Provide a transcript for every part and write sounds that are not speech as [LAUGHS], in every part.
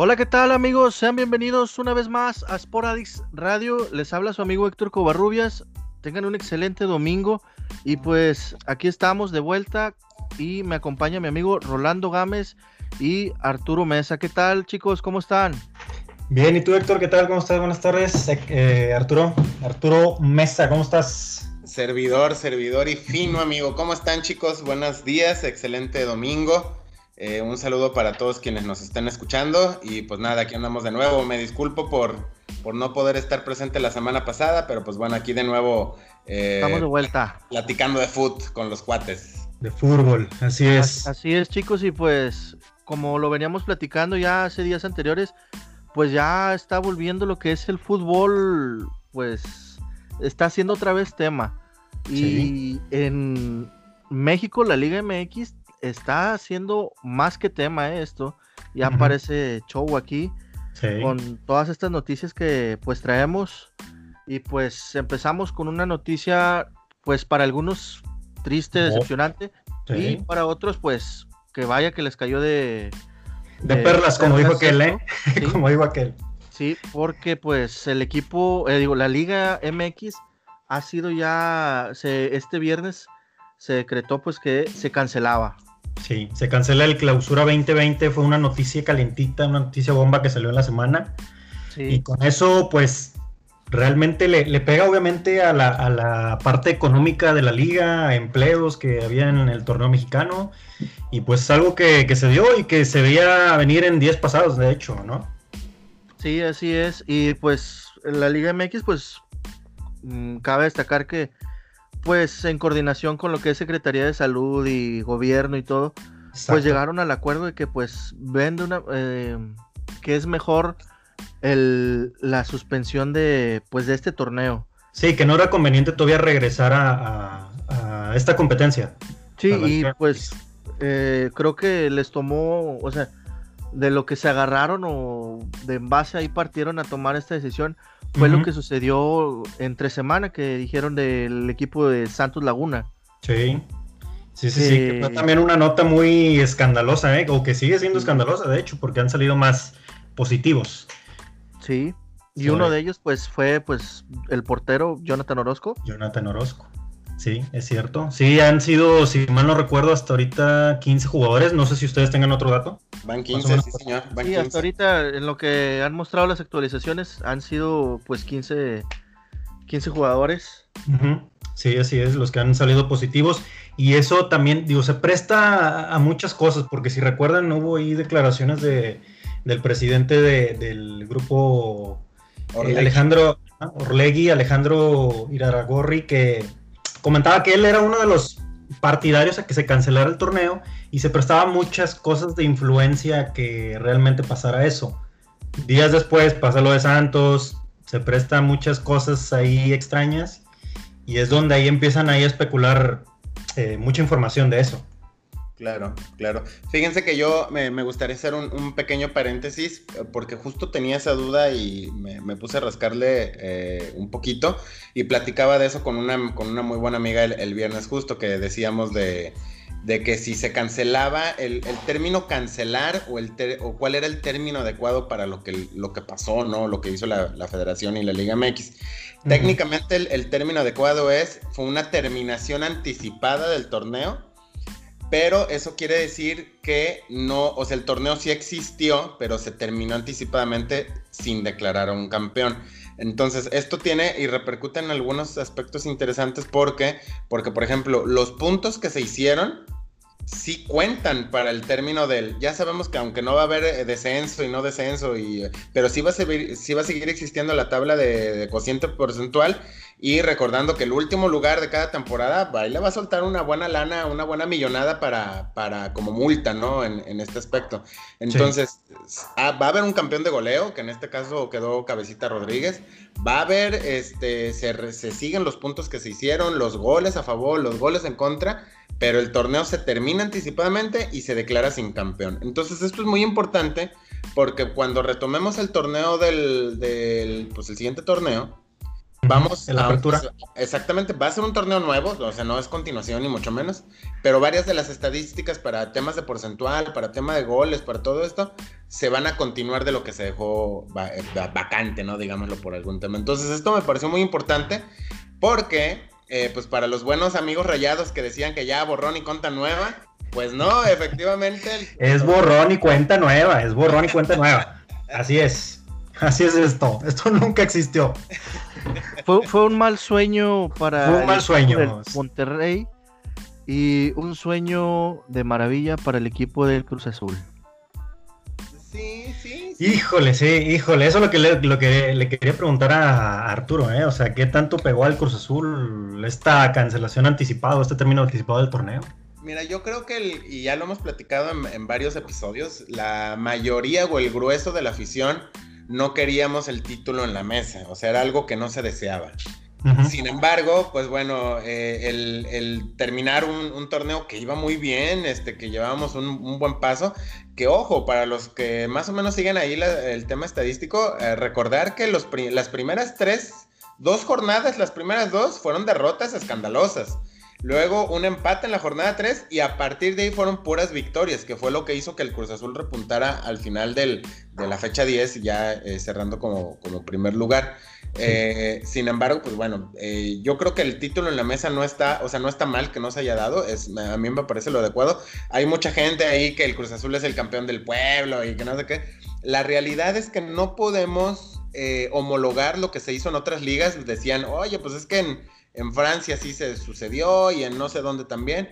Hola, ¿qué tal amigos? Sean bienvenidos una vez más a Sporadix Radio. Les habla su amigo Héctor Covarrubias. Tengan un excelente domingo y pues aquí estamos de vuelta y me acompaña mi amigo Rolando Gámez y Arturo Mesa. ¿Qué tal chicos? ¿Cómo están? Bien, ¿y tú Héctor? ¿Qué tal? ¿Cómo estás? Buenas tardes. Eh, Arturo, Arturo Mesa, ¿cómo estás? Servidor, servidor y fino amigo. ¿Cómo están chicos? Buenos días, excelente domingo. Eh, un saludo para todos quienes nos están escuchando y pues nada, aquí andamos de nuevo. Me disculpo por, por no poder estar presente la semana pasada, pero pues bueno, aquí de nuevo. Eh, Estamos de vuelta. Platicando de foot con los cuates. De fútbol, así es. Así es chicos y pues como lo veníamos platicando ya hace días anteriores, pues ya está volviendo lo que es el fútbol, pues está haciendo otra vez tema. Y en México la Liga MX está haciendo más que tema eh, esto. Ya aparece show aquí con todas estas noticias que pues traemos. Y pues empezamos con una noticia pues para algunos triste, decepcionante. Y para otros pues que vaya que les cayó de... De, perlas, como dijo aquel, ¿eh? [LAUGHS] como dijo aquel. Sí, porque pues el equipo, eh, digo, la Liga MX ha sido ya, se, este viernes se decretó pues que se cancelaba. Sí, se cancela el clausura 2020, fue una noticia calentita, una noticia bomba que salió en la semana. Y con eso, pues, realmente le, pega obviamente a la, parte económica de la liga, a empleos que había en el torneo mexicano. Y pues es algo que, se dio y que se veía venir en días pasados, de hecho, ¿no? Sí, así es. Y pues la Liga MX, pues, mm, cabe destacar que pues en coordinación con lo que es Secretaría de Salud y gobierno y todo, pues llegaron al acuerdo de que pues ven una, eh, que es mejor el, la suspensión de pues de este torneo. Sí, que no era conveniente todavía regresar a, esta competencia. Sí, y pues eh, creo que les tomó, o sea, de lo que se agarraron o de en base ahí partieron a tomar esta decisión, fue lo que sucedió entre semana que dijeron del equipo de Santos Laguna. Sí. Sí, sí, sí, que fue también una nota muy escandalosa, ¿eh? o que sigue siendo escandalosa, de hecho, porque han salido más positivos. Sí, y uno de ellos, pues, fue, pues, el portero Jonathan Orozco. Jonathan Orozco. Sí, es cierto. Sí, han sido, si mal no recuerdo, hasta ahorita 15 jugadores. No sé si ustedes tengan otro dato. Van 15, sí, señor. sí, hasta ahorita, en lo que han mostrado las actualizaciones, han sido pues 15, 15 jugadores. Sí, así es, los que han salido positivos. Y eso también, digo, se presta a, muchas cosas, porque si recuerdan, hubo ahí declaraciones de, del presidente del grupo eh, Alejandro Orlegui, Alejandro Iraragorri, que comentaba que él era uno de los partidarios a que se cancelara el torneo y se prestaba muchas cosas de influencia que realmente pasara eso. Días después pasa lo de Santos, se presta muchas cosas ahí extrañas y es donde ahí empiezan ahí a especular eh, mucha información de eso. Claro, claro. Fíjense que yo me, gustaría hacer un, pequeño paréntesis eh, porque justo tenía esa duda y me, puse a rascarle eh, un poquito y platicaba de eso con una, con una muy buena amiga el, viernes justo que decíamos de, que si se cancelaba el, término cancelar o, el o cuál era el término adecuado para lo que, lo que pasó, ¿no? Lo que hizo la, Federación y la Liga MX. Técnicamente el, el término adecuado es, fue una terminación anticipada del torneo pero eso quiere decir que no, o sea, el torneo sí existió, pero se terminó anticipadamente sin declarar a un campeón. Entonces, esto tiene y repercute en algunos aspectos interesantes porque, porque por ejemplo, los puntos que se hicieron sí cuentan para el término del. Ya sabemos que aunque no va a haber eh, descenso y no descenso, y, pero sí va a, seguir, sí va a seguir existiendo la tabla de, de cociente porcentual y recordando que el último lugar de cada temporada, ahí le va a soltar una buena lana, una buena millonada para, para como multa, ¿no? En, este aspecto. Entonces, ah, va a haber un campeón de goleo, que en este caso quedó Cabecita Rodríguez. Va a haber, este, se, se siguen los puntos que se hicieron, los goles a favor, los goles en contra, pero el torneo se termina anticipadamente y se declara sin campeón. Entonces, esto es muy importante porque cuando retomemos el torneo del, del pues el siguiente torneo, Vamos en la apertura. exactamente, va a ser un torneo nuevo, o sea, no es continuación ni mucho menos, pero varias de las estadísticas para temas de porcentual, para tema de goles, para todo esto, se van a continuar de lo que se dejó eh, vacante, ¿no? Digámoslo por algún tema. Entonces, esto me pareció muy importante porque, eh, pues para los buenos amigos rayados que decían que ya borrón y cuenta nueva, pues no, [LAUGHS] efectivamente. Es borrón y cuenta nueva, es borrón y cuenta nueva. Así es. Así es esto. Esto nunca existió. Fue, un mal sueño para un mal sueño. Monterrey y un sueño de maravilla para el equipo del Cruz Azul. Sí, sí, Híjole, sí, híjole, eso es lo que le, lo que le quería preguntar a Arturo, ¿eh? O sea, ¿qué tanto pegó al Cruz Azul esta cancelación anticipada, este término anticipado del torneo? Mira, yo creo que, y ya lo hemos platicado en, varios episodios, la mayoría o el grueso de la afición no queríamos el título en la mesa, o sea, era algo que no se deseaba. Sin embargo, pues bueno, eh, el, terminar un, torneo que iba muy bien, este, que llevábamos un, buen paso, que ojo, para los que más o menos siguen ahí el tema estadístico, eh, recordar que los, las primeras tres, dos jornadas, las primeras dos fueron derrotas escandalosas. Luego un empate en la jornada 3 y a partir de ahí fueron puras victorias, que fue lo que hizo que el Cruz Azul repuntara al final de la fecha 10, ya eh, cerrando como, como, primer lugar. Eh, sin embargo, pues bueno, eh, yo creo que el título en la mesa no está, o sea, no está mal que no se haya dado, es, a mí me parece lo adecuado. Hay mucha gente ahí que el Cruz Azul es el campeón del pueblo y que no sé qué. La realidad es que no podemos homologar lo que se hizo en otras ligas. Decían, oye, pues es que en en Francia sí se sucedió y en no sé dónde también.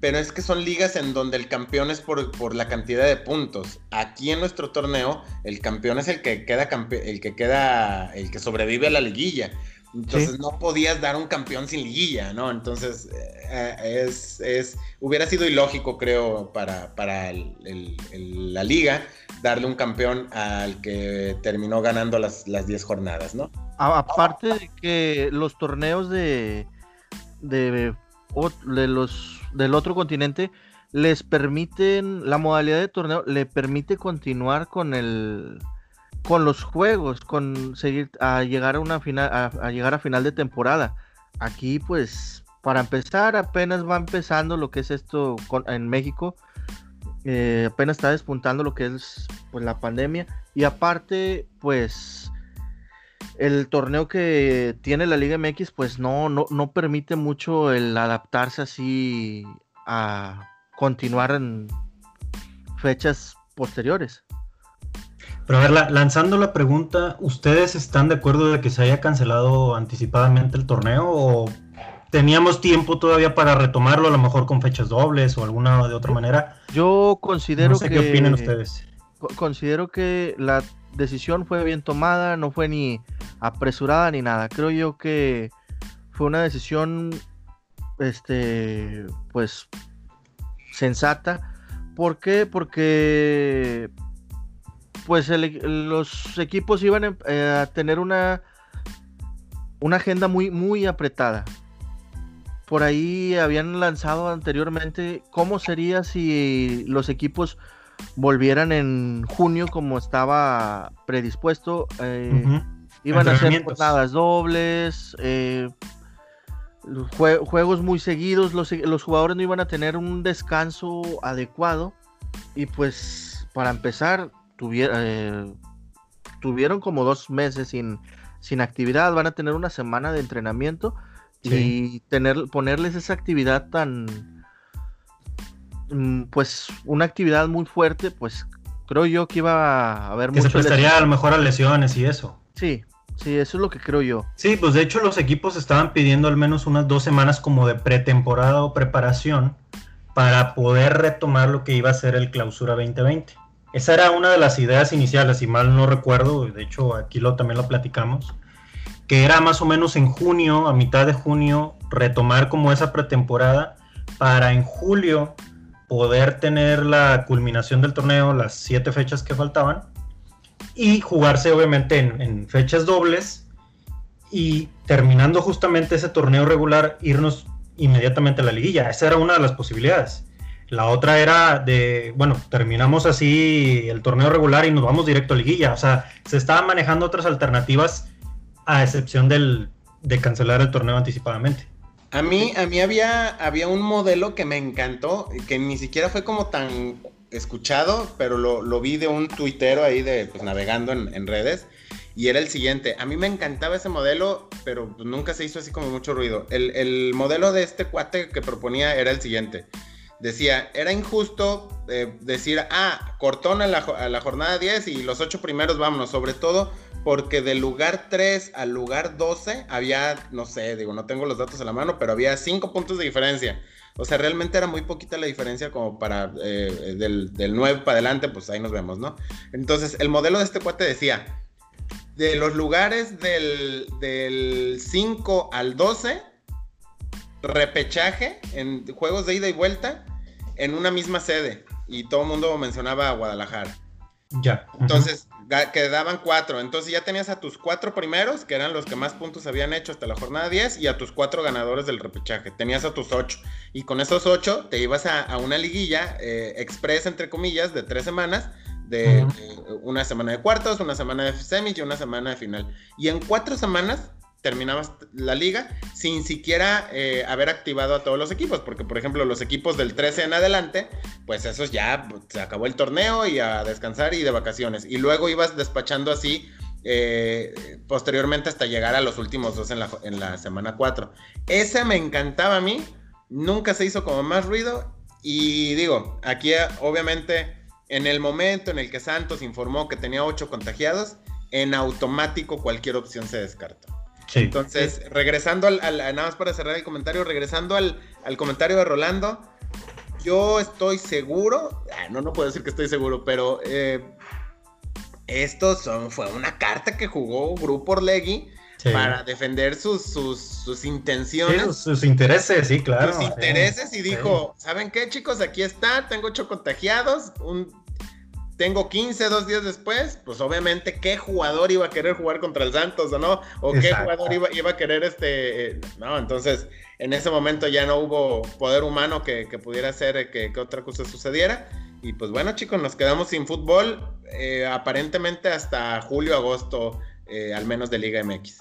Pero es que son ligas en donde el campeón es por, la cantidad de puntos. Aquí en nuestro torneo, el campeón es el que queda el que queda, el que sobrevive a la liguilla. Entonces no podías dar un campeón sin liguilla, ¿no? Entonces eh, es, es, hubiera sido ilógico, creo, para, para la liga darle un campeón al que terminó ganando las 10 jornadas, ¿no? Aparte de que los torneos de, de, los del otro continente les permiten la modalidad de torneo le permite continuar con el con los juegos con seguir a llegar a una final a, llegar a final de temporada. Aquí pues para empezar apenas va empezando lo que es esto en México. Eh, apenas está despuntando lo que es pues la pandemia. Y aparte pues el torneo que tiene la Liga MX, pues no, no, no permite mucho el adaptarse así a continuar en fechas posteriores. Pero a ver, lanzando la pregunta, ¿ustedes están de acuerdo de que se haya cancelado anticipadamente el torneo o teníamos tiempo todavía para retomarlo, a lo mejor con fechas dobles o alguna de otra manera? Yo considero que... ¿Qué opinan ustedes? Considero que la decisión fue bien tomada, no fue ni apresurada ni nada. Creo yo que fue una decisión, este, pues, sensata. ¿Por qué? Porque, pues, los equipos iban eh, a tener una, una agenda muy, muy apretada. Por ahí habían lanzado anteriormente cómo sería si los equipos volvieran en junio como estaba predispuesto. Eh, iban a ser jornadas dobles, eh, juegos muy seguidos, los, jugadores no iban a tener un descanso adecuado y pues para empezar eh, tuvieron como dos meses sin, sin actividad, van a tener una semana de entrenamiento y tener, ponerles esa actividad tan pues una actividad muy fuerte, pues creo yo que iba a haber que se prestaría a lo mejor a lesiones y eso. Sí, sí, eso es lo que creo yo. Sí, pues de hecho los equipos estaban pidiendo al menos unas dos semanas como de pretemporada o preparación para poder retomar lo que iba a ser el clausura 2020. Esa era una de las ideas iniciales, si mal no recuerdo, de hecho aquí lo, también lo platicamos, que era más o menos en junio, a mitad de junio, retomar como esa pretemporada para en julio poder tener la culminación del torneo, las siete fechas que faltaban, y jugarse obviamente en, fechas dobles, y terminando justamente ese torneo regular, irnos inmediatamente a la liguilla. Esa era una de las posibilidades. La otra era de, bueno, terminamos así el torneo regular y nos vamos directo a liguilla. O sea, se estaban manejando otras alternativas a excepción del, de cancelar el torneo anticipadamente. A mí, a mí había, había un modelo que me encantó, que ni siquiera fue como tan escuchado, pero lo, vi de un tuitero ahí de pues, navegando en, redes. Y era el siguiente. A mí me encantaba ese modelo, pero pues, nunca se hizo así como mucho ruido. El, modelo de este cuate que proponía era el siguiente. Decía, era injusto eh, decir, ah, cortón a la, a la jornada 10 y los ocho primeros vámonos, sobre todo porque del lugar 3 al lugar 12 había, no sé, digo, no tengo los datos a la mano, pero había 5 puntos de diferencia. O sea, realmente era muy poquita la diferencia como para eh, del, 9 para adelante, pues ahí nos vemos, ¿no? Entonces, el modelo de este cuate decía, de los lugares del, del 5 al 12, repechaje en juegos de ida y vuelta en una misma sede. Y todo el mundo mencionaba a Guadalajara. Ya. Entonces, quedaban cuatro. Entonces ya tenías a tus cuatro primeros, que eran los que más puntos habían hecho hasta la jornada 10, y a tus cuatro ganadores del repechaje. Tenías a tus ocho. Y con esos ocho te ibas a, una liguilla eh, express, entre comillas, de tres semanas. De, de, una semana de cuartos, una semana de semis y una semana de final. Y en cuatro semanas terminabas la liga sin siquiera eh, haber activado a todos los equipos, porque por ejemplo los equipos del 13 en adelante, pues esos ya se acabó el torneo y a descansar y de vacaciones, y luego ibas despachando así eh, posteriormente hasta llegar a los últimos dos en la, semana 4. Ese me encantaba a mí, nunca se hizo como más ruido, y digo, aquí obviamente en el momento en el que Santos informó que tenía 8 contagiados, en automático cualquier opción se descartó. Entonces, regresando al, nada más para cerrar el comentario, regresando al, comentario de Rolando, yo estoy seguro, ah, no, no puedo decir que estoy seguro, pero eh, esto son, fue una carta que jugó Grupo Orlegui para defender sus, sus, intenciones. sus, intereses, sí, claro. Sus intereses y dijo, ¿saben qué chicos? Aquí está, tengo ocho contagiados, un tengo 15 dos días después, pues obviamente qué jugador iba a querer jugar contra el Santos o no, o qué jugador iba, iba, a querer este, eh, no, entonces en ese momento ya no hubo poder humano que, pudiera hacer que, otra cosa sucediera. Y pues bueno chicos, nos quedamos sin fútbol eh, aparentemente hasta julio, agosto, eh, al menos de Liga MX.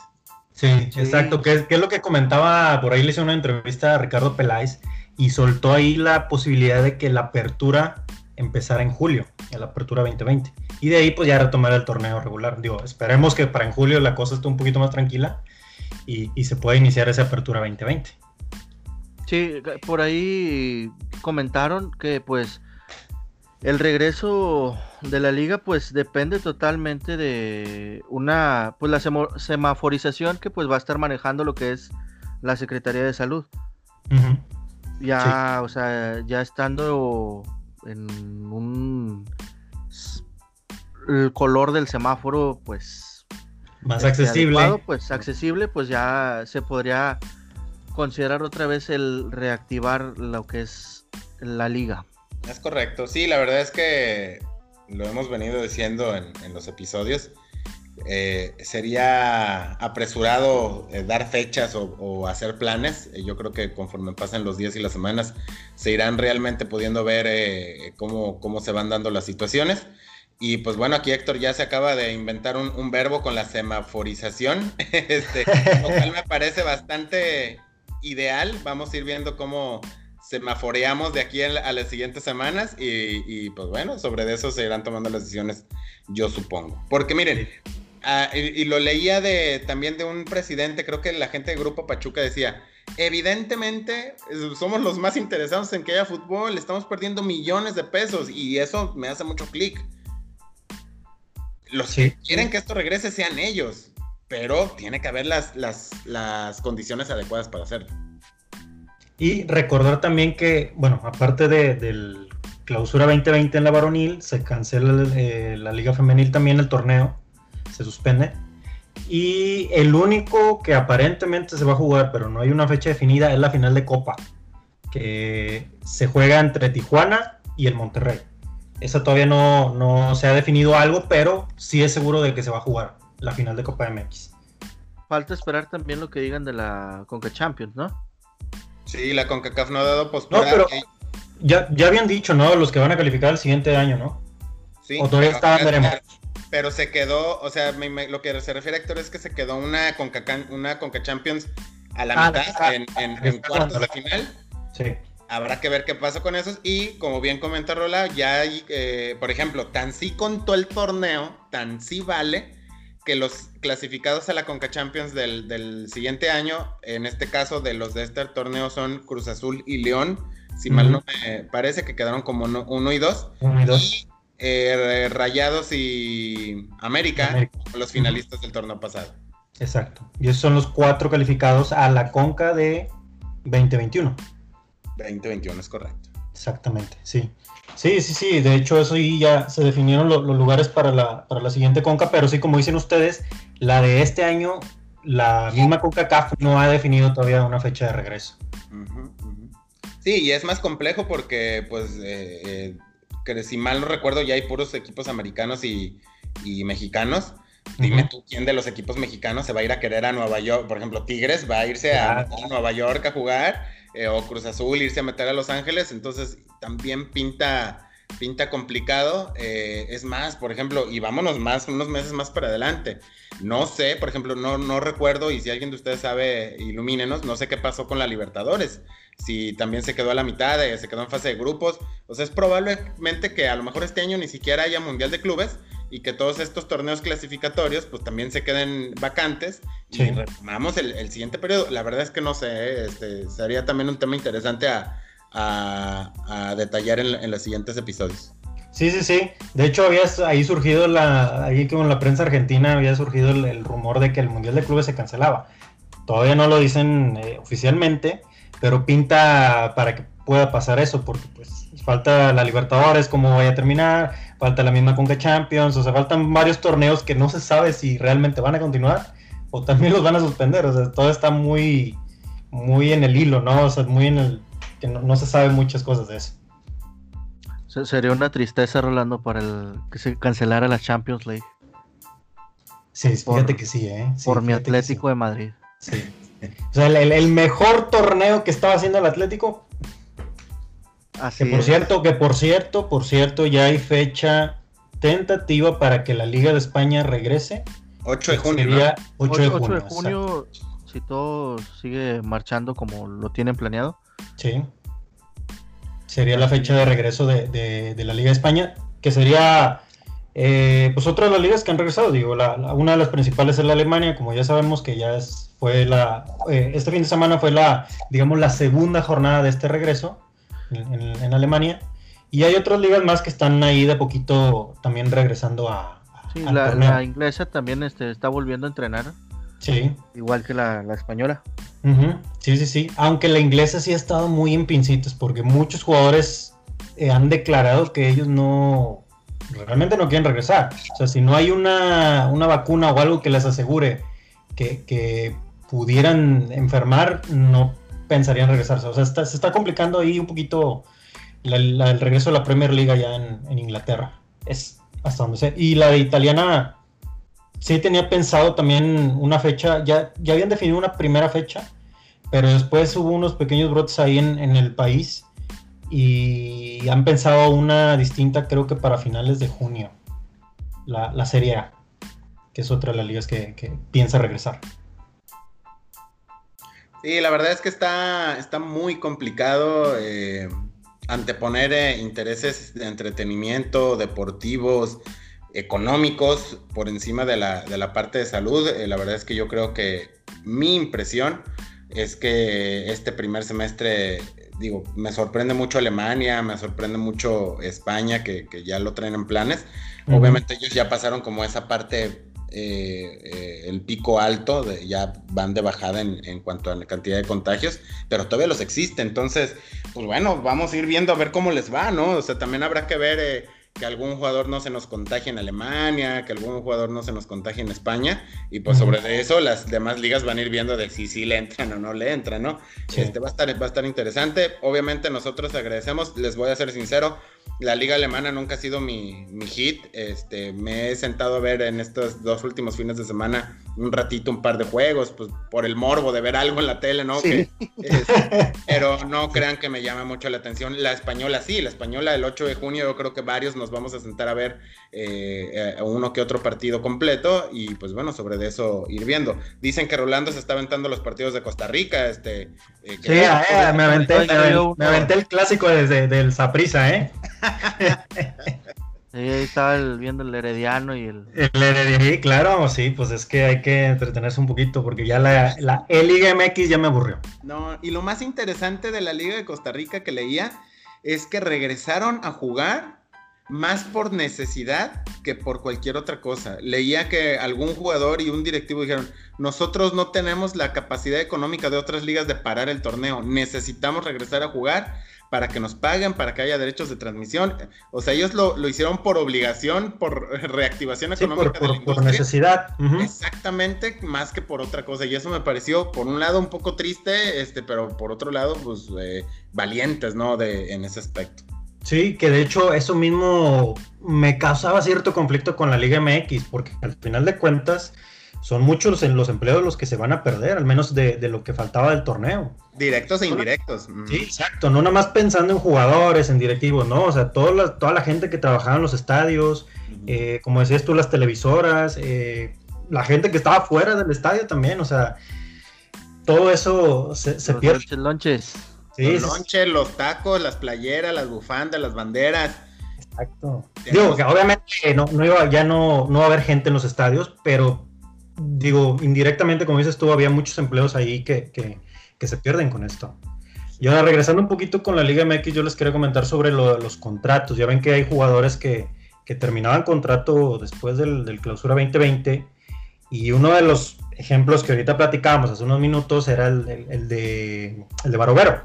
Sí, exacto, que, es lo que comentaba, por ahí le hice una entrevista a Ricardo Peláez y soltó ahí la posibilidad de que la apertura empezara en julio, en la apertura 2020. Y de ahí pues ya retomar el torneo regular. Digo, esperemos que para en julio la cosa esté un poquito más tranquila y, se pueda iniciar esa apertura 2020. Sí, por ahí comentaron que pues el regreso de la liga pues depende totalmente de una pues la semaforización que pues va a estar manejando lo que es la Secretaría de Salud. Ya, o sea, ya estando en un el color del semáforo pues más este, accesible. pues accesible pues ya se podría considerar otra vez el reactivar lo que es la liga. Es correcto. Sí la verdad es que lo hemos venido diciendo en, en los episodios eh, sería apresurado eh, dar fechas o, hacer planes. Eh, yo creo que conforme pasen los días y las semanas se irán realmente pudiendo ver cómo, cómo se van dando las situaciones. Y pues bueno, aquí Héctor ya se acaba de inventar un, verbo con la semaforización, [LAUGHS] este, lo cual me parece bastante ideal. Vamos a ir viendo cómo semaforeamos de aquí a, las siguientes semanas y, y, pues bueno, sobre eso se irán tomando las decisiones, yo supongo. Porque miren, Ah, y, lo leía de, también de un presidente, creo que la gente de Grupo Pachuca decía, evidentemente somos los más interesados en que haya fútbol, estamos perdiendo millones de pesos y eso me hace mucho clic. Los que quieren que esto regrese sean ellos, pero tiene que haber las, las, las condiciones adecuadas para hacerlo. Y recordar también que, bueno, aparte de, del clausura 2020 en la varonil, se cancela eh, la Liga Femenil también el torneo se suspende. Y el único que aparentemente se va a jugar, pero no hay una fecha definida, es la final de Copa, que se juega entre Tijuana y el Monterrey. Esa todavía no, no se ha definido algo, pero sí es seguro de que se va a jugar la final de Copa MX. Falta esperar también lo que digan de la Conca Champions, ¿no? Sí, la CONCACAF no ha dado postura. No, pero ya, ya habían dicho, ¿no? Los que van a calificar el siguiente año, ¿no? Sí, o todavía está, veremos. Pero se quedó, o sea, lo que se refiere a Héctor es que se quedó una Conca, una Conca Champions a la ah, mitad en, en, cuartos de final. Sí. Habrá que ver qué pasa con esos. Y como bien comenta Rola, ya hay, eh, por ejemplo, tan sí contó el torneo, tan sí vale, que los clasificados a la Conca Champions del, siguiente año, en este caso de los de este torneo son Cruz Azul y León, si mal no me parece que quedaron como uno, y dos. Uno y dos. Eh, Rayados y América, los finalistas del torneo pasado. Exacto. Y esos son los cuatro calificados a la Conca de 2021. 2021 es correcto. Exactamente, sí. Sí, sí, sí. De hecho, eso ya se definieron los lugares para la, para la siguiente Conca, pero sí, como dicen ustedes, la de este año, la misma CONCACAF no ha definido todavía una fecha de regreso. Sí, y es más complejo porque, pues, eh, eh, que si mal no recuerdo, ya hay puros equipos americanos y, mexicanos. Dime tú quién de los equipos mexicanos se va a ir a querer a Nueva York. Por ejemplo, Tigres va a irse a, Nueva York a jugar, eh, o Cruz Azul irse a meter a Los Ángeles. Entonces, también pinta, pinta complicado. Eh, es más, por ejemplo, y vámonos más, unos meses más para adelante. No sé, por ejemplo, no, no recuerdo, y si alguien de ustedes sabe, ilumínenos, no sé qué pasó con la Libertadores si también se quedó a la mitad, eh, se quedó en fase de grupos. O sea, es probablemente que a lo mejor este año ni siquiera haya Mundial de Clubes y que todos estos torneos clasificatorios pues también se queden vacantes y retomamos el, siguiente periodo. La verdad es que no sé, eh, este, sería también un tema interesante a, detallar en, los siguientes episodios. Sí, sí, sí. De hecho, había ahí surgido la, ahí como en la prensa argentina había surgido el, rumor de que el Mundial de Clubes se cancelaba. Todavía no lo dicen eh, oficialmente, pero pinta para que pueda pasar eso, porque pues falta la Libertadores, cómo vaya a terminar, falta la misma Conca Champions, o sea, faltan varios torneos que no se sabe si realmente van a continuar o también los van a suspender, o sea, todo está muy, muy en el hilo, ¿no? O sea, muy en el, que no, se sabe muchas cosas de eso. Sería una tristeza, Rolando, para el que se cancelara la Champions League. Sí, fíjate que sí, ¿eh? por mi Atlético de Madrid. Sí. O sea, el, mejor torneo que estaba haciendo el Atlético. Así que por cierto, que por cierto, por cierto, ya hay fecha tentativa para que la Liga de España regrese. 8 de junio. 8, de junio, si todo sigue marchando como lo tienen planeado. Sí. Sería la fecha de regreso de, de la Liga de España, que sería eh, pues otra de las ligas que han regresado, digo, una de las principales es la Alemania, como ya sabemos que ya fue la, eh, este fin de semana fue la, digamos, la segunda jornada de este regreso en, Alemania. Y hay otras ligas más que están ahí de poquito también regresando a... sí, la, inglesa también este, está volviendo a entrenar. Sí. Igual que la, española. Sí, sí, sí. Aunque la inglesa sí ha estado muy en pincitos porque muchos jugadores eh, han declarado que ellos no realmente no quieren regresar. O sea, si no hay una, vacuna o algo que les asegure que, pudieran enfermar, no pensarían regresarse. O sea, se está complicando ahí un poquito el regreso de la Premier League allá en, Inglaterra. Es hasta donde sé. Y la de italiana, sí tenía pensado también una fecha, ya, ya habían definido una primera fecha, pero después hubo unos pequeños brotes ahí en, en el país y han pensado una distinta creo que para finales de junio, la, Serie A, que es otra de las ligas que, piensa regresar. Sí, la verdad es que está, está muy complicado eh, anteponer eh, intereses de entretenimiento, deportivos, económicos por encima de la, parte de salud. Eh, la verdad es que yo creo que mi impresión es que este primer semestre digo, me sorprende mucho Alemania, me sorprende mucho España, que, ya lo traen en planes. Obviamente ellos ya pasaron como esa parte, eh, eh, el pico alto, de, ya van de bajada en, cuanto a la cantidad de contagios, pero todavía los existe. Entonces, pues bueno, vamos a ir viendo a ver cómo les va, ¿no? O sea, también habrá que ver... Eh, que algún jugador no se nos contagie en Alemania, que algún jugador no se nos contagie en España, y pues sobre eso las demás ligas van a ir viendo de si sí le entran o no le entran, ¿no? Este va a estar, va a estar interesante. Obviamente nosotros agradecemos, les voy a ser sincero, la liga alemana nunca ha sido mi, mi, hit. Este, me he sentado a ver en estos dos últimos fines de semana un ratito un par de juegos, pues por el morbo de ver algo en la tele, ¿no? Sí. Este, pero no crean que me llama mucho la atención. La española sí, la española el 8 de junio yo creo que varios nos vamos a sentar a ver eh, eh, uno que otro partido completo y pues bueno, sobre de eso ir viendo. Dicen que Rolando se está aventando los partidos de Costa Rica, este... Eh, sí, ah, me, aventé, me, aventé, el clásico desde del Saprisa, ¿eh? [LAUGHS] Sí, ahí estaba viendo el Herediano y el... El Herediano, claro, sí, pues es que hay que entretenerse un poquito porque ya la, la Liga MX ya me aburrió. No, y lo más interesante de la Liga de Costa Rica que leía es que regresaron a jugar más por necesidad que por cualquier otra cosa. Leía que algún jugador y un directivo dijeron, nosotros no tenemos la capacidad económica de otras ligas de parar el torneo, necesitamos regresar a jugar para que nos paguen, para que haya derechos de transmisión. O sea, ellos lo, hicieron por obligación, por [LAUGHS] reactivación económica por, por, necesidad. Exactamente, más que por otra cosa. Y eso me pareció, por un lado, un poco triste, este, pero por otro lado, pues eh, valientes, ¿no? De, en ese aspecto. Sí, que de hecho eso mismo me causaba cierto conflicto con la Liga MX, porque al final de cuentas son muchos los empleos los que se van a perder, al menos de, lo que faltaba del torneo. Directos e indirectos. Sí, exacto, no nada más pensando en jugadores, en directivos, no, o sea, toda la, toda la gente que trabajaba en los estadios, eh, como decías tú, las televisoras, eh, la gente que estaba fuera del estadio también, o sea, todo eso se, se pierde. Los lonches. Sí, los lonches, los tacos, las playeras, las bufandas, las banderas. Exacto. Digo que obviamente no, no iba, ya no, no va a haber gente en los estadios, pero digo, indirectamente, como dices tú, había muchos empleos ahí que, se pierden con esto. Y ahora, regresando un poquito con la Liga MX, yo les quería comentar sobre los contratos. Ya ven que hay jugadores que, terminaban contrato después del, clausura 2020. Y uno de los ejemplos que ahorita platicábamos hace unos minutos era el, de, el de Barovero.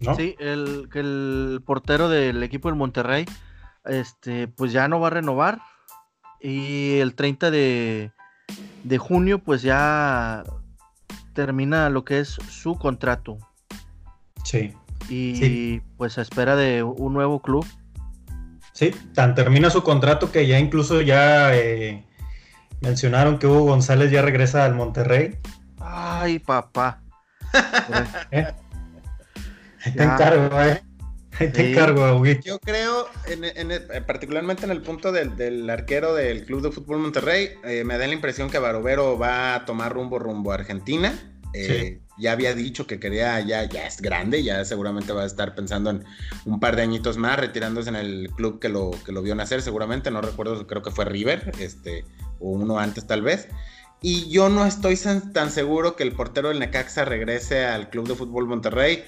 ¿no? Sí, el, que el portero del equipo del Monterrey, este, pues ya no va a renovar. Y el 30 de, de junio pues ya termina lo que es su contrato. Sí. Y pues a espera de un nuevo club. Sí, tan termina su contrato que ya incluso ya eh, mencionaron que Hugo González ya regresa al Monterrey. Ay, papá. [LAUGHS] ¿Eh? Te encargo, eh. Te encargo, Yo creo, en, particularmente en el punto del, arquero del Club de Fútbol Monterrey, eh, me da la impresión que Barovero va a tomar rumbo rumbo a Argentina. Eh, ya había dicho que quería, ya, ya es grande, ya seguramente va a estar pensando en un par de añitos más, retirándose en el club que lo, que lo vio nacer, seguramente, no recuerdo, creo que fue River, este, o uno antes tal vez. Y yo no estoy tan seguro que el portero del Necaxa regrese al Club de Fútbol Monterrey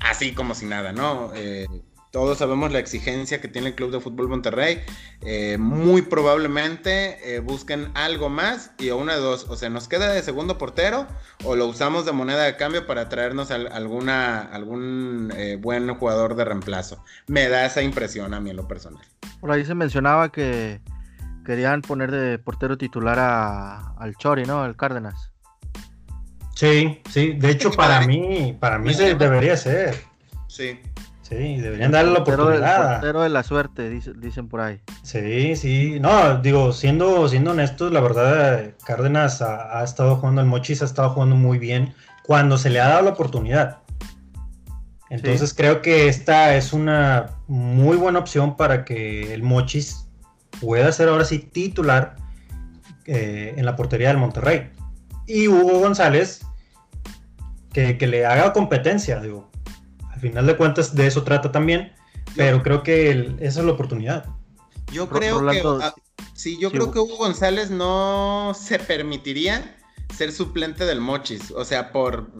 así como si nada, ¿no? Eh, todos sabemos la exigencia que tiene el Club de Fútbol Monterrey. Eh, muy probablemente eh, busquen algo más y una de dos, o sea, nos queda de segundo portero o lo usamos de moneda de cambio para traernos alguna, algún buen jugador de reemplazo. Me da esa impresión a mí en lo personal. Por ahí se mencionaba que querían poner de portero titular a, al Chori, ¿no? Al Cárdenas. Sí, sí, de hecho para mí, para mí se debería ser. Sí. Sí, deberían darle la oportunidad. El portero de la suerte, dicen por ahí. Sí, sí. No, digo, siendo, siendo honestos, la verdad, Cárdenas ha, estado jugando, el Mochis ha estado jugando muy bien cuando se le ha dado la oportunidad. Entonces creo que esta es una muy buena opción para que el Mochis pueda ser ahora sí titular eh, en la portería del Monterrey. Y Hugo González que, le haga competencia, digo. Al final de cuentas de eso trata también, pero creo que esa es la oportunidad. Yo creo que ah, sí, yo creo que Hugo González no se permitiría ser suplente del Mochis, o sea, por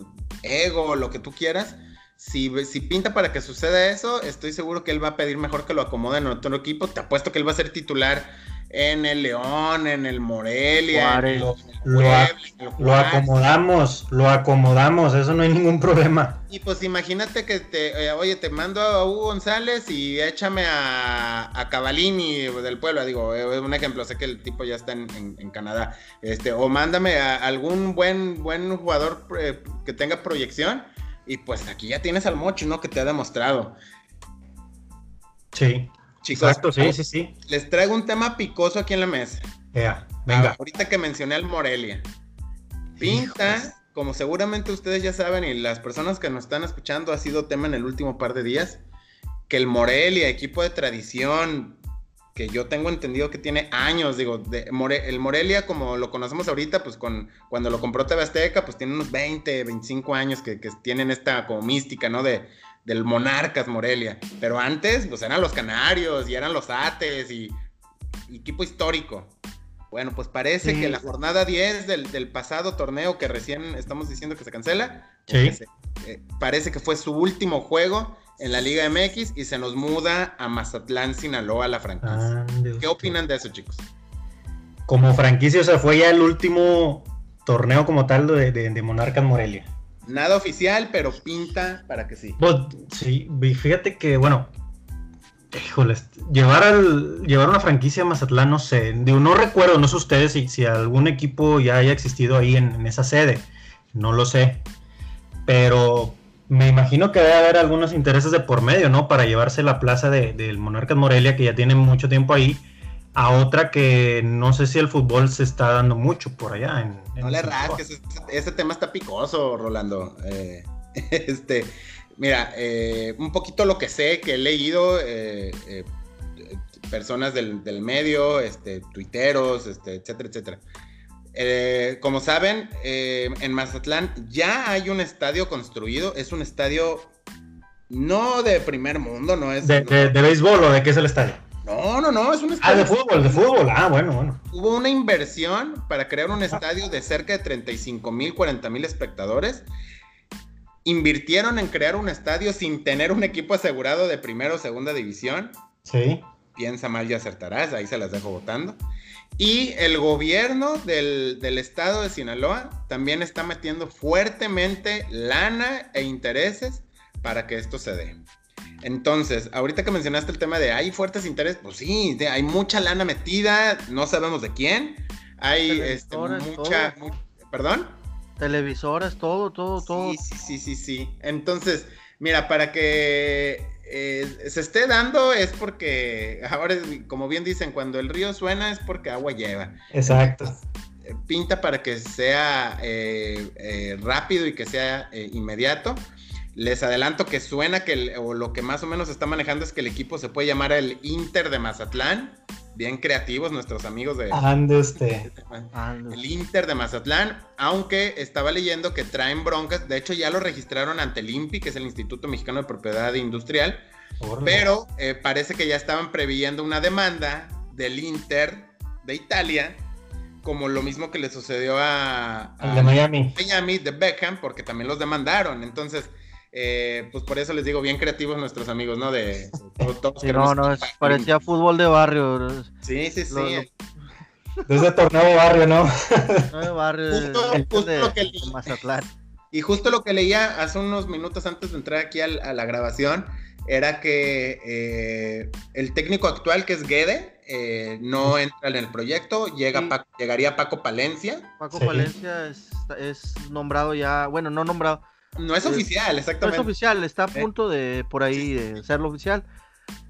ego o lo que tú quieras. Si, si, pinta para que suceda eso, estoy seguro que él va a pedir mejor que lo acomoden en otro equipo. Te apuesto que él va a ser titular en el León, en el Morelia, lo, acomodamos, lo acomodamos, eso no hay ningún problema. Y pues imagínate que te, eh, oye, te mando a Hugo González y échame a, a Cavalini del pueblo, digo, eh, un ejemplo, sé que el tipo ya está en, Canadá, este, o mándame a algún buen, buen jugador eh, que tenga proyección, y pues aquí ya tienes al Mochi, ¿no? Que te ha demostrado. Sí, Chicos, Exacto, sí, sí, sí. les traigo un tema picoso aquí en la mesa. Ya, venga. Ah, ahorita que mencioné al Morelia. Pinta, como seguramente ustedes ya saben y las personas que nos están escuchando ha sido tema en el último par de días, que el Morelia, equipo de tradición, que yo tengo entendido que tiene años, digo, de More- el Morelia como lo conocemos ahorita, pues con cuando lo compró TV Azteca, pues tiene unos 20, 25 años que, que tienen esta como mística, ¿no? De, del Monarcas Morelia. Pero antes, pues eran los Canarios y eran los Ates y, y equipo histórico. Bueno, pues parece Sí. que la jornada 10 del, del pasado torneo que recién estamos diciendo que se cancela, Sí. que se- eh, parece que fue su último juego en la Liga MX y se nos muda a Mazatlán, Sinaloa, la franquicia. Ande ¿Qué opinan de eso, chicos? Como franquicia, o sea, fue ya el último torneo como tal de, de, de Monarcas Morelia. Nada oficial, pero pinta para que sí. Pues, sí, fíjate que, bueno, híjoles, llevar, al, llevar una franquicia a Mazatlán, no sé, no recuerdo, no sé ustedes si, si algún equipo ya haya existido ahí en, esa sede, no lo sé, pero me imagino que debe haber algunos intereses de por medio, ¿no? Para llevarse la plaza de- del Monarcas Morelia, que ya tiene mucho tiempo ahí, a otra que no sé si el fútbol se está dando mucho por allá. En, en No le rasques, ese, ese tema está picoso, Rolando. Eh, [LAUGHS] este, mira, eh, un poquito lo que sé, que he leído, eh, personas del, del medio, este, tuiteros, este, etcétera, etcétera. Como saben, en Mazatlán ya hay un estadio construido, es un estadio no de primer mundo, no es... ¿De, de, de béisbol o de qué es el estadio? No, no, no, es un Ah, estadio de fútbol, de fútbol. Ah, bueno, bueno. Hubo una inversión para crear un estadio de cerca de 35 mil, 40 mil espectadores. Invirtieron en crear un estadio sin tener un equipo asegurado de primera o segunda división. Sí. Piensa mal y acertarás, ahí se las dejo votando. Y el gobierno del, del estado de Sinaloa también está metiendo fuertemente lana e intereses para que esto se dé. Entonces, ahorita que mencionaste el tema de hay fuertes intereses, pues sí, de- hay mucha lana metida, no sabemos de quién. Hay este, mucha, mu- ¿Perdón? Televisoras, todo, todo, todo. Sí, sí, sí, sí, sí. Entonces, mira, para que eh, se esté dando es porque, ahora, es- como bien dicen, cuando el río suena es porque agua lleva. Exacto. Eh, Pinta para que sea eh, eh, rápido y que sea eh, inmediato. Les adelanto que suena que, el- o lo que más o menos está manejando es que el equipo se puede llamar el Inter de Mazatlán. Bien creativos nuestros amigos de... Ande usted. El Inter de Mazatlán, aunque estaba leyendo que traen broncas, de hecho ya lo registraron ante el INPI, que es el Instituto Mexicano de Propiedad Industrial, pero eh, parece que ya estaban previendo una demanda del Inter de Italia, como lo mismo que le sucedió a, El a de Miami. Miami de Beckham, porque también los demandaron. Entonces, eh, pues por eso les digo, bien creativos nuestros amigos, ¿no? De todos- todos Sí, no, no, es- parecía fútbol de barrio. Sí, sí, sí. lo- lo- Desde torneo de barrio, ¿no? No de barrio, Justo- de- justo de- lo que de leí. Mazatlán. Y justo lo que leía hace unos minutos antes de entrar aquí al- a la grabación era que eh, el técnico actual, que es Guede, eh, no entra en el proyecto, llega Sí. Paco- llegaría Paco Palencia. Paco Sí. Palencia es, es nombrado ya, bueno, no nombrado, No es Es- oficial, no exactamente. es oficial, está a Eh. punto de por ahí de serlo oficial,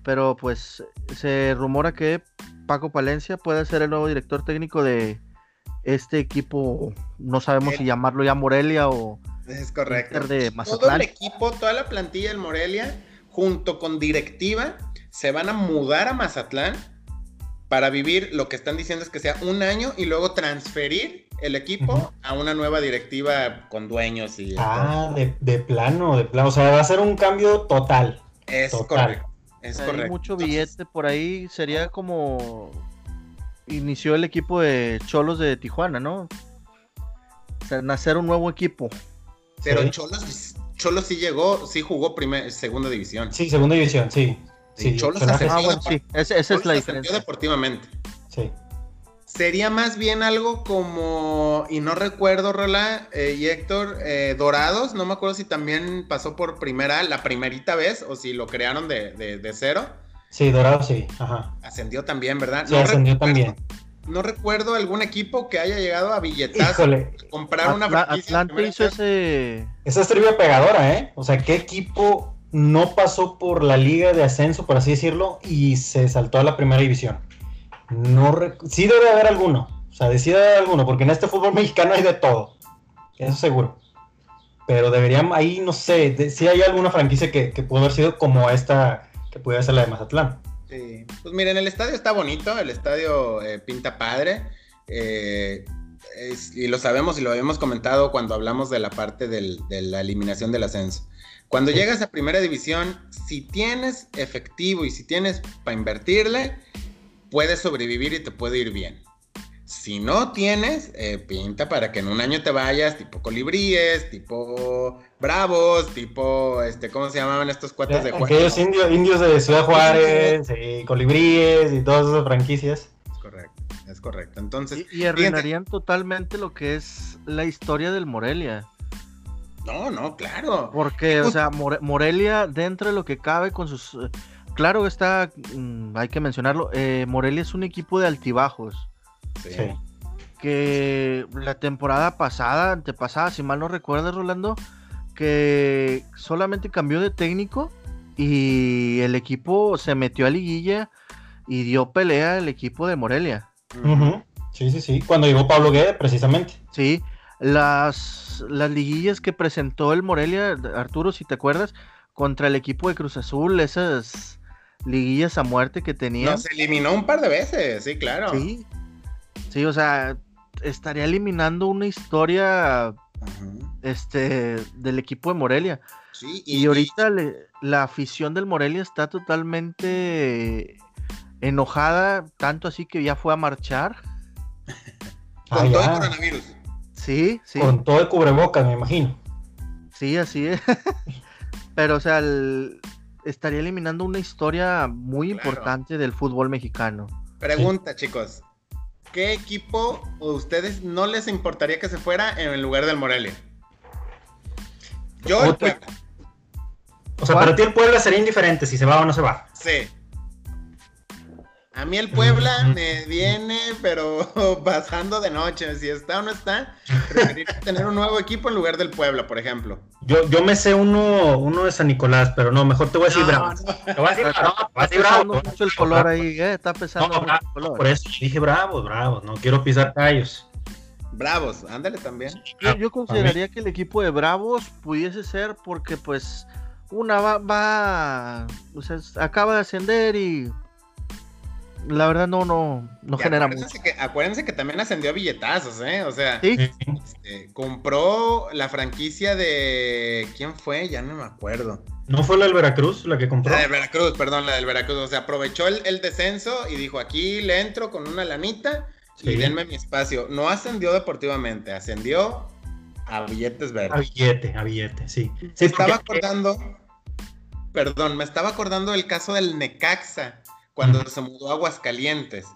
pero pues se rumora que Paco Palencia puede ser el nuevo director técnico de este equipo, no sabemos si Eh. llamarlo ya Morelia o Es correcto. De Todo el equipo, toda la plantilla del Morelia, junto con directiva, se van a mudar a Mazatlán para vivir lo que están diciendo es que sea un año y luego transferir el equipo a una nueva directiva con dueños y Ah, de, de plano, de plano. O sea, va a ser un cambio total. es total. correcto. Es Hay correcto. mucho billete por ahí, sería como inició el equipo de Cholos de Tijuana, ¿no? O sea, nacer un nuevo equipo. Pero Sí. Cholos, Cholos sí llegó, sí jugó primer, segunda división. Sí, segunda división, sí. Sí, Sí, Cholos ascendió Ah, bueno, sí, esa, esa es la diferencia. deportivamente. sí. Sería más bien algo como, y no recuerdo, Rola eh, y Héctor, eh, Dorados, no me acuerdo si también pasó por primera, la primerita vez, o si lo crearon de, de- de cero. Sí, Dorado sí. Ajá. Ascendió también, ¿verdad? Sí, ascendió recuerdo- también. No recuerdo algún equipo que haya llegado a billetazo, Híjole, comprar una franquicia primera hizo ese. esa es trivia pegadora, ¿eh? O sea, ¿qué equipo no pasó por la liga de ascenso, por así decirlo, y se saltó a la primera división. No sí debe haber alguno, o sea, decide haber alguno, porque en este fútbol mexicano hay de todo, eso seguro. Pero deberían, ahí no sé, si hay alguna franquicia que, que pudo haber sido como esta, que pudiera ser la de Mazatlán. Sí, pues miren, el estadio está bonito, el estadio eh, pinta padre. Eh, y lo sabemos y lo habíamos comentado cuando hablamos de la parte de la eliminación del ascenso. Cuando llegas a primera división, si tienes efectivo y si tienes para invertirle, puedes sobrevivir y te puede ir bien. Si no tienes, eh, pinta para que en un año te vayas, tipo colibríes, tipo bravos, tipo, este, ¿cómo se llamaban estos cuates de juego? Aquellos indios, indios de Ciudad Juárez, y colibríes y todas esas franquicias. Es correcto, es correcto. Entonces. Y, arruinarían totalmente lo que es la historia del Morelia. No, no, claro. Porque, o sea, Morelia, dentro de lo que cabe con sus. Claro, está. Mm, hay que mencionarlo. Eh, Morelia es un equipo de altibajos Sí. Que la temporada pasada, antepasada, si mal no recuerdas, Rolando, que solamente cambió de técnico y el equipo se metió a liguilla y dio pelea al equipo de Morelia. Sí, sí, sí. Cuando llegó Pablo Guede, precisamente. Sí, las, las liguillas que presentó el Morelia, Arturo, si te acuerdas, contra el equipo de Cruz Azul, esas liguillas a muerte que tenía. Nos eliminó un par de veces, sí, claro. Sí, Sí, o sea, estaría eliminando una historia este del equipo de Morelia. Sí, y, ahorita la afición del Morelia está totalmente enojada, tanto así que ya fue a marchar. [LAUGHS] Con todo el coronavirus. Sí, sí. Con todo el cubrebocas, me imagino. Sí, así es. [LAUGHS] Pero, o sea, estaría eliminando una historia muy importante del fútbol mexicano. Pregunta, chicos. ¿qué equipo a ustedes no les importaría que se fuera en el lugar del Morelia? Yo el Puebla. O sea, para ti el Puebla sería indiferente si se va o no se va. Sí. A mí el Puebla me viene, pero [LAUGHS] pasando de noche. Si está o no está, preferiría tener un nuevo equipo en lugar del Puebla, por ejemplo. Yo, yo me sé uno, uno de San Nicolás, pero no, mejor te voy a decir bravo. Te voy a decir bravo. Te voy a mucho el color ahí, eh, está pesando mucho el color. Por eso dije bravos, bravos, no quiero pisar callos. Bravos, ándale también. Yo, yo consideraría que el equipo de Bravos pudiese ser porque pues una va, va o sea, acaba de ascender y la verdad no, no, no genera mucho. Que, acuérdense que también ascendió a billetazos, ¿eh? O sea, este, compró la franquicia de. ¿Quién fue? Ya no me acuerdo. ¿No fue la del Veracruz la que compró? La del Veracruz, perdón, la del Veracruz. O sea, aprovechó el, descenso y dijo: aquí le entro con una lanita y denme mi espacio. No ascendió deportivamente, ascendió a billetes verdes. A billete, a billete, sí. Se estaba acordando. Perdón, me estaba acordando del caso del Necaxa cuando se mudó a Aguascalientes.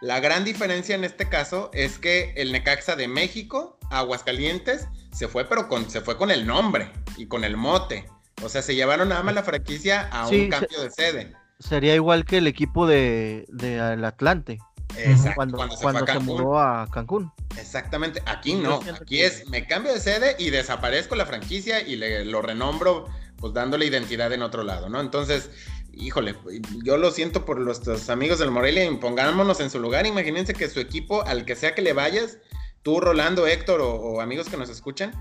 La gran diferencia en este caso es que el Necaxa de México a Aguascalientes se fue, pero con, se fue con el nombre y con el mote. O sea, se llevaron nada más la franquicia a un cambio de sede. Sería igual que el equipo de, el Atlante. Exacto, cuando, se, mudó a Cancún. Exactamente, aquí no, aquí es me cambio de sede y desaparezco la franquicia y le, lo renombro pues dándole identidad en otro lado, ¿no? Entonces, híjole, yo lo siento por nuestros amigos del Morelia, pongámonos en su lugar, imagínense que su equipo, al que sea que le vayas, tú, Rolando, Héctor o, amigos que nos escuchan,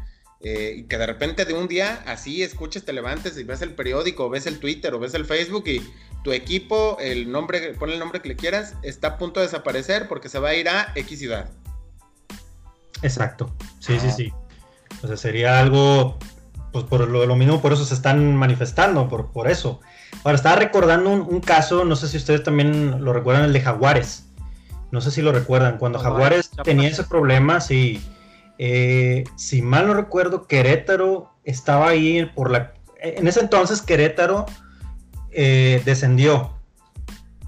eh, y que de repente de un día así escuches, te levantes y ves el periódico, o ves el Twitter, o ves el Facebook y tu equipo, el nombre, pon el nombre que le quieras, está a punto de desaparecer porque se va a ir a X ciudad. Exacto, sí, sí, sí. O sea, sería algo, pues por lo, lo mismo, por eso se están manifestando, por, por eso. Ahora, estaba recordando un, caso, no sé si ustedes también lo recuerdan, el de Jaguares. No sé si lo recuerdan. Cuando Jaguares, tenía ese problema, sí. Eh, si mal no recuerdo, Querétaro estaba ahí por la... En ese entonces Querétaro eh, descendió.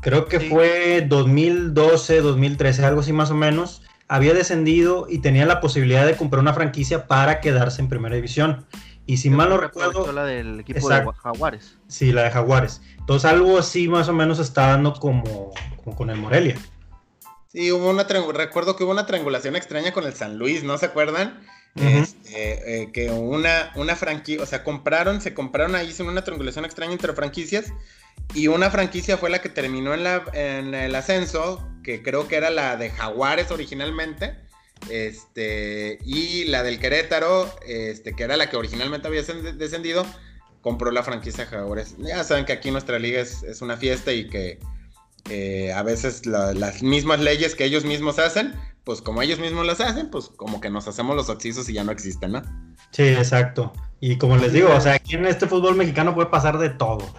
Creo que fue 2012, 2013, algo así más o menos. Había descendido y tenía la posibilidad de comprar una franquicia para quedarse en primera división. Y si mal no recuerdo. La del equipo de Jaguares. Sí, la de Jaguares. Entonces algo así más o menos está dando como, con el Morelia. Sí, hubo una recuerdo que hubo una triangulación extraña con el San Luis, ¿no se acuerdan? Este, eh, que una, una franquicia, o sea, compraron, se compraron ahí, hicieron una triangulación extraña entre franquicias y una franquicia fue la que terminó en, la, en el ascenso, que creo que era la de Jaguares originalmente, este, y la del Querétaro, este, que era la que originalmente había descendido, compró la franquicia Jaguares. Ya saben que aquí nuestra liga es, es una fiesta y que eh, a veces las mismas leyes que ellos mismos hacen, pues como ellos mismos las hacen, pues como que nos hacemos los oxisos y ya no existen, ¿no? Sí, exacto. Y como les digo, o sea, aquí en este fútbol mexicano puede pasar de todo,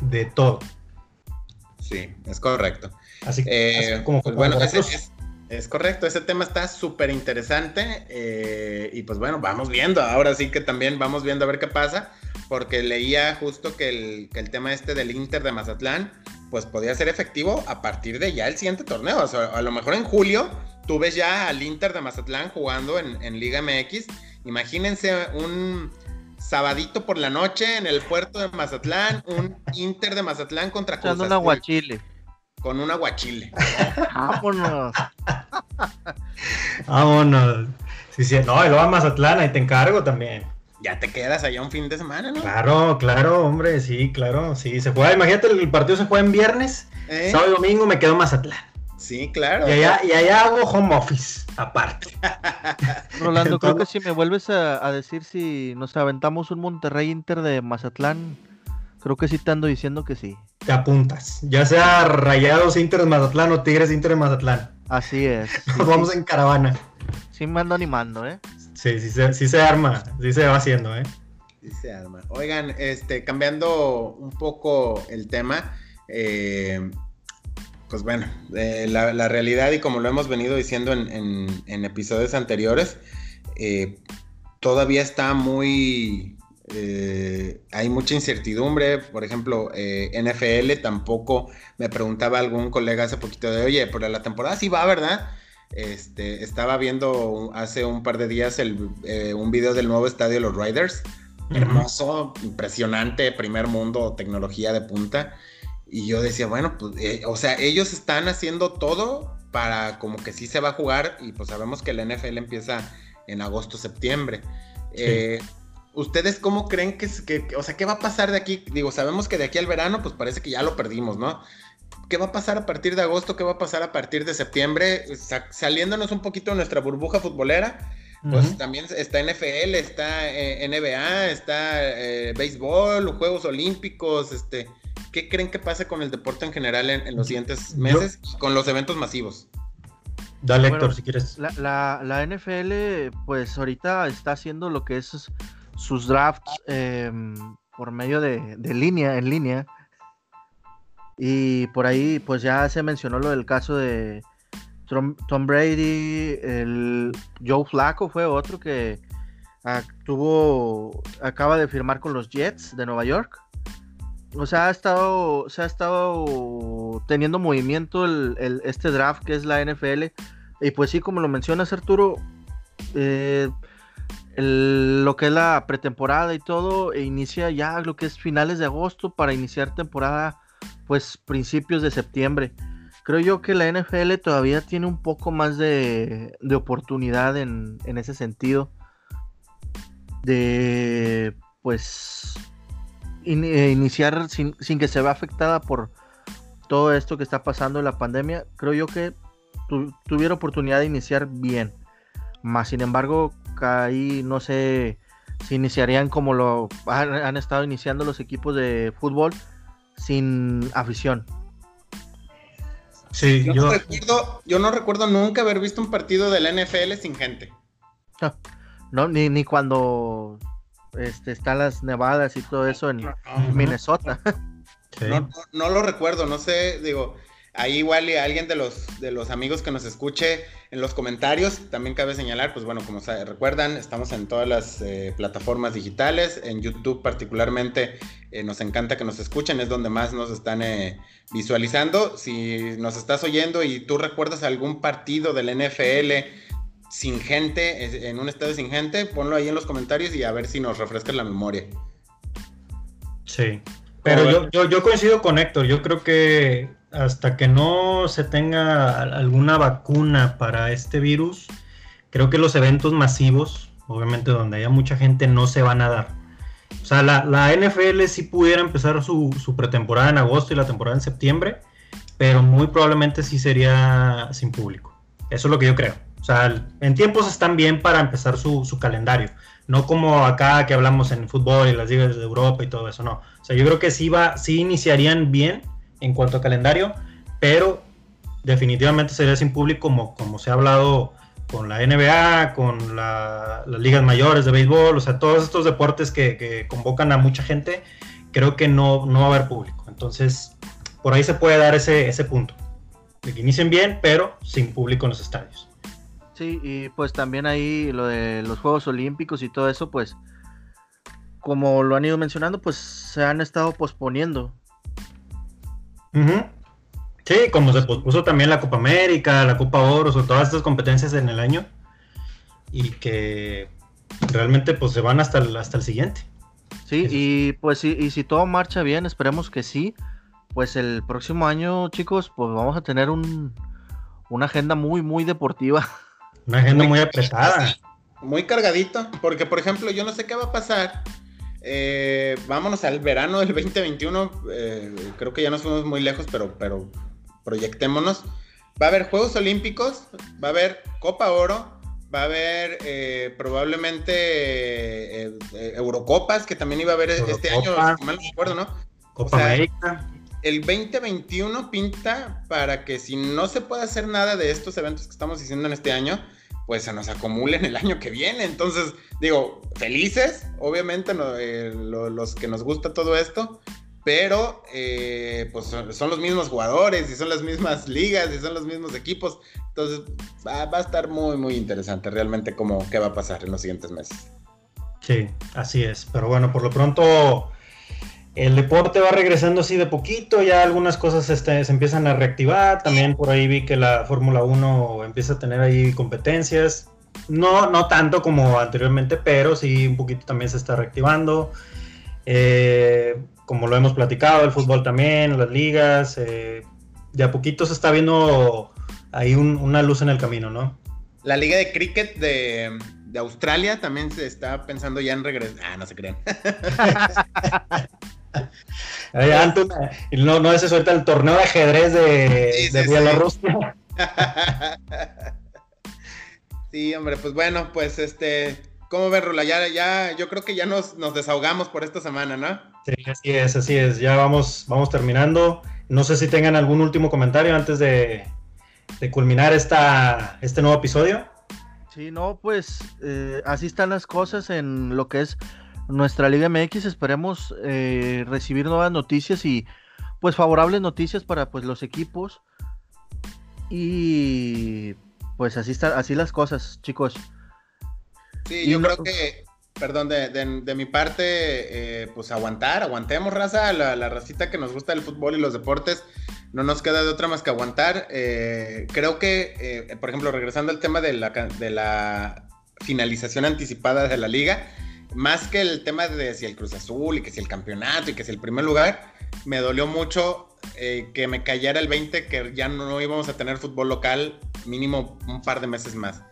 de todo. Sí, es correcto. Así, eh, como pues, bueno, es, es, correcto, ese tema está súper interesante eh, y pues bueno, vamos viendo, ahora sí que también vamos viendo a ver qué pasa, porque leía justo que el, que el tema este del Inter de Mazatlán, pues podía ser efectivo a partir de ya el siguiente torneo. O sea, a lo mejor en julio tú ves ya al Inter de Mazatlán jugando en, Liga MX. Imagínense un sabadito por la noche en el puerto de Mazatlán, un Inter de Mazatlán contra Cruz aguachile. Con un aguachile. Vámonos. [LAUGHS] Vámonos. Sí, sí. No, y luego a Mazatlán, ahí te encargo también ya te quedas allá un fin de semana, ¿no? Claro, claro, hombre, sí, claro, sí, se juega, imagínate, el partido se juega en viernes, ¿Eh? sábado y domingo me quedo en Mazatlán. Sí, claro. Y allá, y allá hago home office, aparte. [LAUGHS] Rolando, creo que si me vuelves a, decir si nos aventamos un Monterrey Inter de Mazatlán, creo que sí te ando diciendo que sí. Te apuntas, ya sea Rayados Inter Mazatlán o Tigres Inter Mazatlán. Así es. Nos [LAUGHS] vamos en caravana. Sí, me ando animando, ¿eh? Sí, sí se, sí se arma, sí se va haciendo, ¿eh? Sí se arma. Oigan, este, cambiando un poco el tema, eh, pues bueno, eh, la, realidad y como lo hemos venido diciendo en, episodios anteriores, eh, todavía está muy... hay mucha incertidumbre, por ejemplo, NFL tampoco, me preguntaba algún colega hace poquito de, oye, pero la temporada sí va, ¿verdad? Este, estaba viendo hace un par de días eh, un video del nuevo estadio de los Riders. Hermoso, impresionante, primer mundo, tecnología de punta. Y yo decía, bueno, pues, eh, o sea, ellos están haciendo todo para como que sí se va a jugar y pues sabemos que la NFL empieza en agosto, septiembre. Eh, ¿Ustedes cómo creen que, que, o sea, qué va a pasar de aquí? Digo, sabemos que de aquí al verano, pues parece que ya lo perdimos, ¿no? ¿Qué va a pasar a partir de agosto? ¿Qué va a pasar a partir de septiembre? saliéndonos un poquito de nuestra burbuja futbolera, pues también está NFL, está eh, NBA, está eh, béisbol, Juegos Olímpicos, este, ¿qué creen que pase con el deporte en general en, los siguientes meses con los eventos masivos? Dale, Héctor, si quieres. La, NFL, pues ahorita está haciendo lo que es sus drafts em, por medio de, línea, en línea. Y por ahí, pues ya se mencionó lo del caso de Tom, Brady, el Joe Flacco fue otro que acaba de firmar con los Jets de Nueva York. O sea, ha estado, se ha estado teniendo movimiento el, este draft que es la NFL. Y pues sí, como lo mencionas Arturo, eh, lo que es la pretemporada y todo, e inicia ya lo que es finales de agosto para iniciar temporada pues principios de septiembre. Creo yo que la NFL todavía tiene un poco más de, oportunidad en, ese sentido. De pues eh, iniciar sin, que se vea afectada por todo esto que está pasando en la pandemia. Creo yo que tuviera oportunidad de iniciar bien. Más sin embargo, ahí no sé si iniciarían como lo han estado iniciando los equipos de fútbol sin afición. Sí, yo, No recuerdo, nunca haber visto un partido de la NFL sin gente. No, ni, ni cuando este, están las nevadas y todo eso en Minnesota. no, lo recuerdo, no sé, digo, Ahí igual y alguien de los, de los amigos que nos escuche en los comentarios, también cabe señalar, pues bueno, como recuerdan, estamos en todas las eh, plataformas digitales, en YouTube particularmente eh, nos encanta que nos escuchen, es donde más nos están eh, visualizando. Si nos estás oyendo y tú recuerdas algún partido del NFL sin gente, en un estadio sin gente, ponlo ahí en los comentarios y a ver si nos refresca la memoria. Sí. Pero yo, yo, yo, coincido con Héctor, yo creo que hasta que no se tenga alguna vacuna para este virus, creo que los eventos masivos, obviamente donde haya mucha gente, no se van a dar. O sea, la, la NFL sí pudiera empezar su, su, pretemporada en agosto y la temporada en septiembre, pero muy probablemente sí sería sin público. Eso es lo que yo creo. O sea, en tiempos están bien para empezar su, su calendario. No como acá que hablamos en fútbol y las ligas de Europa y todo eso, no. O sea, yo creo que sí, va, sí iniciarían bien en cuanto a calendario, pero definitivamente sería sin público como, como se ha hablado con la NBA, con las ligas mayores de béisbol, o sea, todos estos deportes que, convocan a mucha gente, creo que no, no va a haber público. Entonces, por ahí se puede dar ese, ese punto, de que inicien bien, pero sin público en los estadios. Sí, y pues también ahí lo de los Juegos Olímpicos y todo eso, pues, como lo han ido mencionando, pues se han estado posponiendo. Sí, como se pospuso también la Copa América, la Copa Oro, o todas estas competencias en el año. Y que realmente pues se van hasta el, hasta el siguiente. Sí, y pues sí, y si todo marcha bien, esperemos que sí. Pues el próximo año, chicos, pues vamos a tener un, una agenda muy, muy deportiva. [LAUGHS] Una agenda muy, apretada. Muy cargadito, porque por ejemplo, yo no sé qué va a pasar. Eh, vámonos al verano del 2021. Eh, creo que ya nos fuimos muy lejos, pero, pero proyectémonos. Va a haber Juegos Olímpicos, va a haber Copa Oro, va a haber eh, probablemente eh, eh, Eurocopas, que también iba a haber este año, mal no me acuerdo, ¿no? Copa América. El 2021 pinta para que si no se puede hacer nada de estos eventos que estamos diciendo en este año, pues se nos acumulen el año que viene. Entonces, digo, felices, obviamente, los que nos gusta todo esto, pero eh, pues son, los mismos jugadores y son las mismas ligas y son los mismos equipos. Entonces va, a estar muy, muy interesante realmente cómo, qué va a pasar en los siguientes meses. Sí, así es. Pero bueno, por lo pronto el deporte va regresando así de poquito, ya algunas cosas este, se empiezan a reactivar. También por ahí vi que la Fórmula 1 empieza a tener ahí competencias. No, no tanto como anteriormente, pero sí un poquito también se está reactivando. Eh, como lo hemos platicado, el fútbol también, las ligas, eh, de a poquito se está viendo ahí una luz en el camino, ¿no? La liga de cricket de, Australia también se está pensando ya en regresar. Ah, no se crean. [LAUGHS] [LAUGHS] no, no es suelta el torneo de ajedrez de, de Bielorrusia. [LAUGHS] sí, hombre, pues bueno, pues este ¿Cómo ves, Rula? Ya, ya, yo creo que ya nos, desahogamos por esta semana, ¿no? Sí, así es, así es. Ya vamos, vamos terminando. No sé si tengan algún último comentario antes de, culminar esta, este nuevo episodio. Sí, no, pues eh, así están las cosas en lo que es nuestra Liga MX. Esperemos eh, recibir nuevas noticias y pues favorables noticias para pues los equipos. Y pues así están, así las cosas, chicos. Sí, yo creo que, perdón, de, mi parte, eh, pues aguantar, aguantemos, raza, la, la, racita que nos gusta el fútbol y los deportes, no nos queda de otra más que aguantar. Eh, creo que, eh, por ejemplo, regresando al tema de la, de la finalización anticipada de la liga, más que el tema de si el Cruz Azul y que si el campeonato y que si el primer lugar, me dolió mucho que me cayera el 20 que ya no íbamos a tener fútbol local mínimo un par de meses más.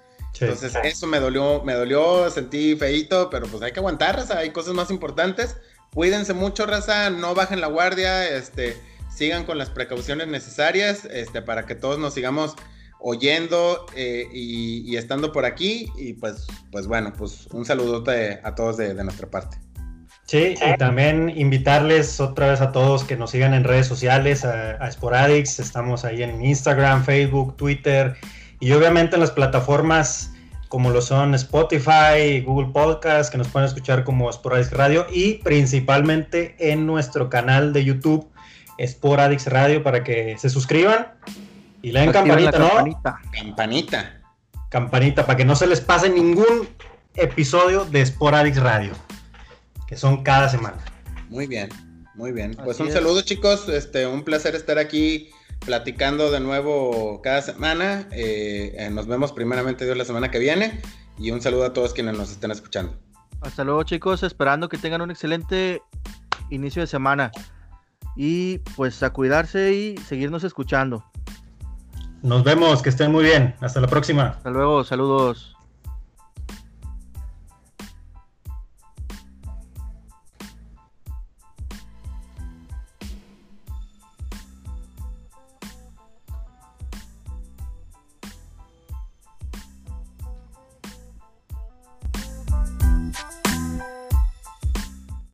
Entonces, eso me dolió, me dolió, sentí feito, pero pues hay que aguantar, raza, hay cosas más importantes. Cuídense mucho, raza, no bajen la guardia, este, sigan con las precauciones necesarias, este, para que todos nos sigamos oyendo eh, y, estando por aquí. Y pues, pues bueno, pues un saludote a todos de, nuestra parte. Sí, y también invitarles otra vez a todos que nos sigan en redes sociales, a, a Sporadix, estamos ahí en Instagram, Facebook, Twitter y obviamente en las plataformas como lo son Spotify, Google Podcast, que nos pueden escuchar como Sporadix Radio y principalmente en nuestro canal de YouTube Sporadix Radio para que se suscriban y le den campanita, ¿no? Campanita. Campanita. Campanita para que no se les pase ningún episodio de Sporadix Radio, que son cada semana. Muy bien, muy bien. Pues un saludo chicos, este, un placer estar aquí platicando de nuevo cada semana. Eh, eh, nos vemos primeramente Dios la semana que viene y un saludo a todos quienes nos estén escuchando. Hasta luego chicos, esperando que tengan un excelente inicio de semana. Y pues a cuidarse y seguirnos escuchando. Nos vemos, que estén muy bien. Hasta la próxima. Hasta luego, saludos.